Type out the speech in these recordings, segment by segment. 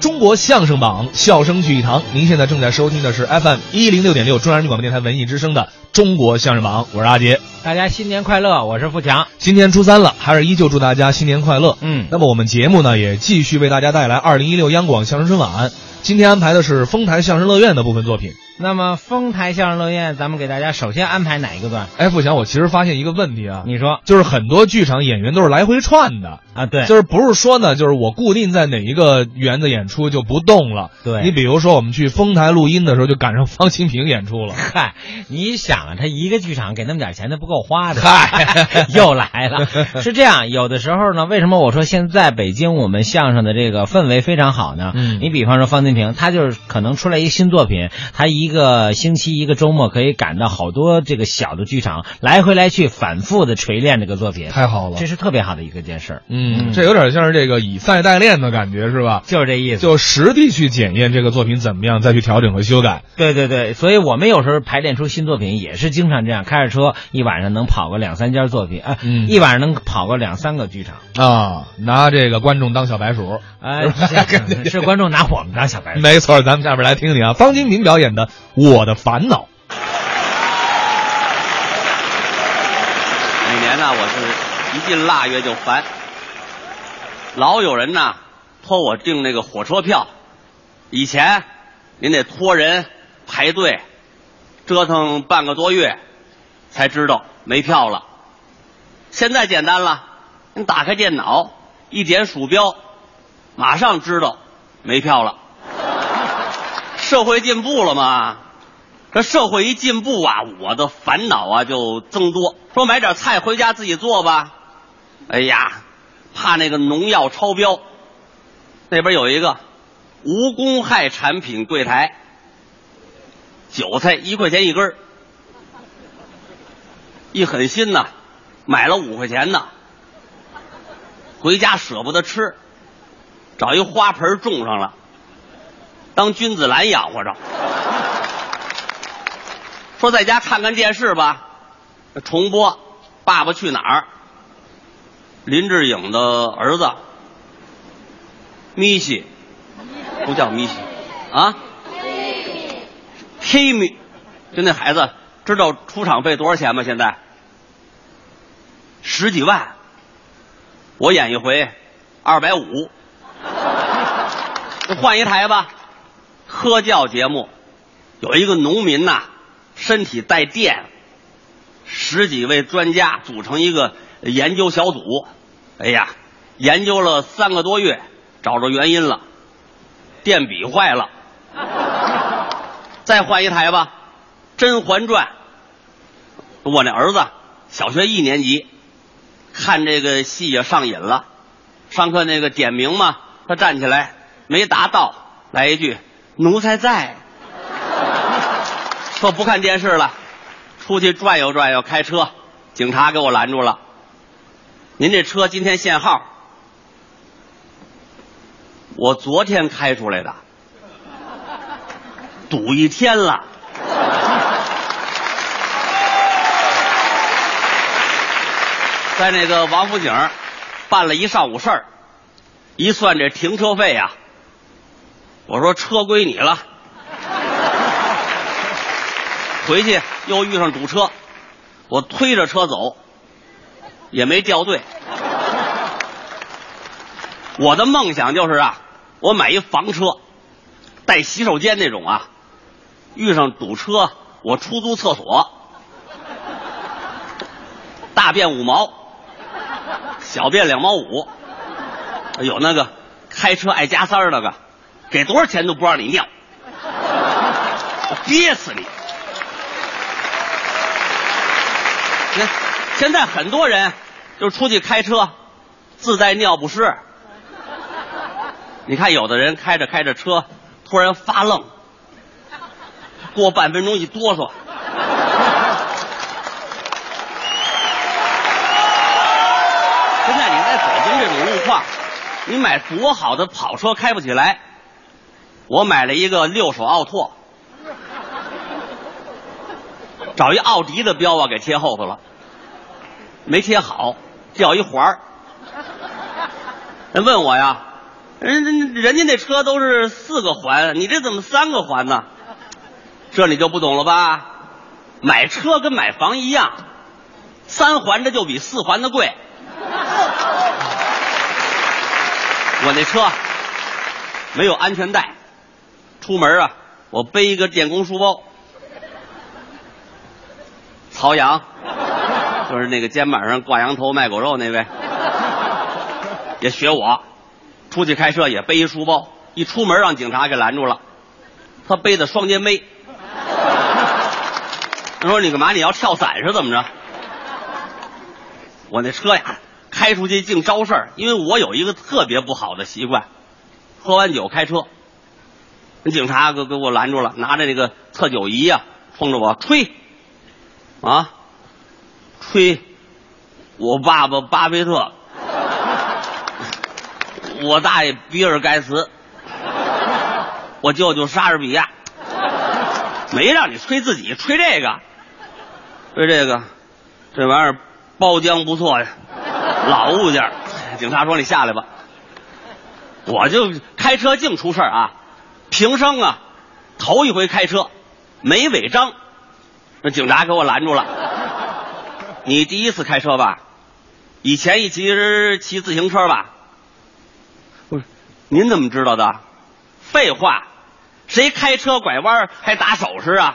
中国相声榜，笑声聚一堂。您现在正在收听的是 FM 一零六点六中央人民广播电台文艺之声的《中国相声榜》，我是阿杰。大家新年快乐！我是富强。今天初三了，还是依旧祝大家新年快乐。嗯那么我们节目呢，也继续为大家带来二零一六央广相声春晚。今天安排的是丰台相声乐苑的部分作品。那么丰台相声乐苑，咱们给大家首先安排哪一个段？哎，富强，我其实发现一个问题啊，你说就是很多剧场演员都是来回串的。啊？对，就是不是说呢，就是我固定在哪一个园子演出就不动了。对你比如说我们去丰台录音的时候，就赶上方清平演出了。嗨，你想啊，他一个剧场给那么点钱，他不够花的。嗨 又来了。是这样，有的时候呢，为什么我说现在北京我们相声的这个氛围非常好呢？嗯你比方说方清平，他就是可能出来一个新作品，他一个星期一个周末可以赶到好多这个小的剧场，来回来去反复的锤炼这个作品，太好了这是特别好的一个件事儿。嗯，这有点像是这个以赛代练的感觉，是吧？就是这意思。就实地去检验这个作品怎么样，再去调整和修改。对对对，所以我们有时候排练出新作品也是经常这样，开着车一晚上能跑个两三家作品，啊、嗯一晚上能跑个两三个剧场，啊，拿这个观众当小白鼠。哎、是 是观众拿我们当小白鼠。没错，咱们下边来听听啊，方金平表演的《我的烦恼》。每年呢，我是一进腊月就烦，老有人呐托我订那个火车票，以前您得托人排队，折腾半个多月才知道没票了。现在简单了，你打开电脑一点鼠标，马上知道没票了。社会进步了嘛？这社会一进步啊，我的烦恼啊就增多。说买点菜回家自己做吧，哎呀，怕那个农药超标。那边有一个无公害产品柜台，韭菜一块钱一根一狠心呐，买了五块钱的，回家舍不得吃，找一花盆种上了，当君子兰养活着。说在家看看电视吧，重播《爸爸去哪儿》，林志颖的儿子米西，不叫米西啊，黑米，就那孩子知道出场费多少钱吗？现在十几万，我演一回二百五，就换一台吧。科教节目有一个农民呐、身体带电，十几位专家组成一个研究小组，哎呀，研究了三个多月，找着原因了，电笔坏了，再换一台吧，《甄嬛传》。我那儿子小学一年级，看这个戏也上瘾了，上课那个点名嘛，他站起来没答到，来一句“奴才在”。说不看电视了，出去转悠转悠，开车，警察给我拦住了。您这车今天限号，我昨天开出来的，堵一天了。在那个王府井办了一上午事儿，一算这停车费呀、我说车归你了。回去又遇上堵车，我推着车走，也没掉队。我的梦想就是啊，我买一房车，带洗手间那种啊。遇上堵车，我出租厕所，大便五毛，小便两毛五。有那个开车爱加塞儿那个，给多少钱都不让你尿，我憋死你！那现在很多人就出去开车，自带尿不湿。你看，有的人开着开着车，突然发愣，过半分钟一哆嗦。现在你在北京这种路况，你买多好的跑车开不起来。我买了一个六手奥拓，找一奥迪的标啊给贴后头了，没贴好，掉一环儿。人问我呀，人人人家那车都是四个环，你这怎么三个环呢？这你就不懂了吧？买车跟买房一样，三环的就比四环的贵。我那车没有安全带，出门啊，我背一个电工书包。曹阳，就是那个肩膀上挂羊头卖狗肉那位，也学我，出去开车也背一书包，一出门让警察给拦住了，他背的双肩背。他说：“你干嘛？你要跳伞是怎么着？”我那车呀，开出去净招事儿，因为我有一个特别不好的习惯，喝完酒开车。那警察给给我拦住了，拿着那个测酒仪呀，冲着我吹，啊，吹，我爸爸巴菲特，我大爷比尔盖茨，我舅舅莎士比亚，没让你吹自己，吹这个。吹这个，这玩意儿包浆不错呀，老物件。警察说：“你下来吧。”我就开车净出事儿啊，平生啊，头一回开车没违章，那警察给我拦住了。你第一次开车吧？以前一骑骑自行车吧？不是，您怎么知道的？废话，谁开车拐弯还打手势啊？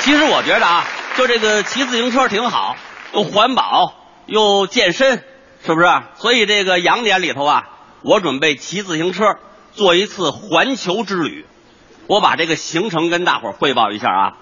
其实我觉得啊，就这个骑自行车挺好，又环保又健身，是不是？所以这个羊年里头啊，我准备骑自行车做一次环球之旅。我把这个行程跟大伙汇报一下啊。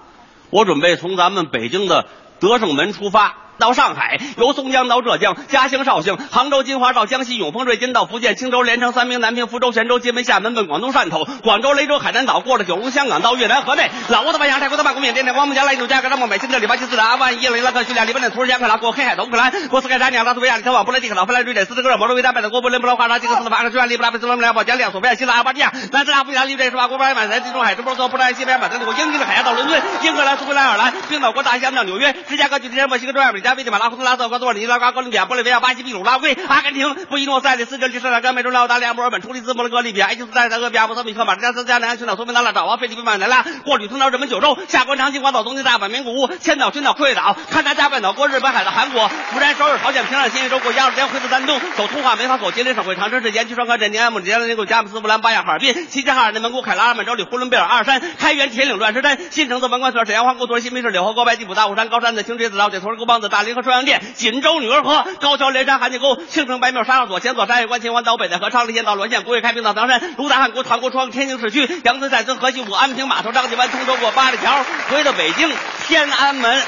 我准备从咱们北京的德胜门出发。到上海，由松江到浙江，嘉兴、绍兴、杭州、金华到江西永丰、瑞金到福建、青州、连城、三明、南平、福州、泉州、金门、厦门奔广东汕头、广州、雷州、海南岛，过了九龙、香港到越南河内，老挝的万象、泰国的曼谷、缅甸的光木、加来、印度、加格拉莫、美、新的里巴基斯坦、阿富汗、伊朗、伊拉克、叙利亚、黎巴嫩、土耳其、安卡拉，过黑海到乌克兰、过斯盖沙尼亚、拉脱维亚、立陶宛、布雷地克岛、芬兰、瑞典、斯德哥尔摩、挪威、丹麦的国布林、布拉华沙、吉克斯的法克、匈牙利、布拉佩斯、罗马尼亚、保加利亚、索菲亚、希腊、阿巴尼亚、南斯拉夫、意大利、瑞士、法国、巴尔马来、地中海、直布罗陀、布兰、西班牙、马德里、英吉利海峡到伦敦、英格兰、苏格兰、爱尔兰、冰岛国大西洋到纽约、芝加哥、旧金山、墨西哥、中亚、美加、危地马拉、胡斯拉瑟、厄瓜多尔、尼拉瓜、哥伦比亚、玻利维亚、巴西、秘鲁、拉圭、阿根廷、布宜诺斯艾利斯、智利、圣塔甘、美洲、澳大利亚、墨尔本、突尼斯、摩洛哥、利比亚、埃及斯坦、俄比亚、莫桑比克、马达加斯加、南安群岛、苏门答腊、爪哇、菲律宾、马尼拉、过旅通到日本九州、下关长崎、广岛、东京、大阪、名古屋、千岛、群岛、库页岛、勘察加半岛、过日本海的韩国、釜山、首尔、朝鲜、平壤、新义州、过鸭绿江、回到丹东、走通化、梅花口、吉林省会长春市、延吉、双河镇、宁安、姆吉、内陆、佳木斯、布兰、巴亚、哈尔滨、齐齐哈尔、内蒙古、凯拉尔、满洲里、呼伦贝尔、阿尔山、开原、铁岭、乱石山、新城子、文官村、沈阳皇姑屯、新民市、柳河沟、白地浦、大虎山、高山的清水子、老铁屯、沟帮子、大大林河、双阳店、锦州女儿河、高桥、连山、韩家沟、青城、白庙、沙上所、前左、山海关、秦皇岛、北戴河、昌黎县到滦县、古冶开平到唐山、卢达汉、国唐国窗、天津市区、杨村、寨村、河西五、安平码头、张家湾、通州过八里桥，回到北京天安门。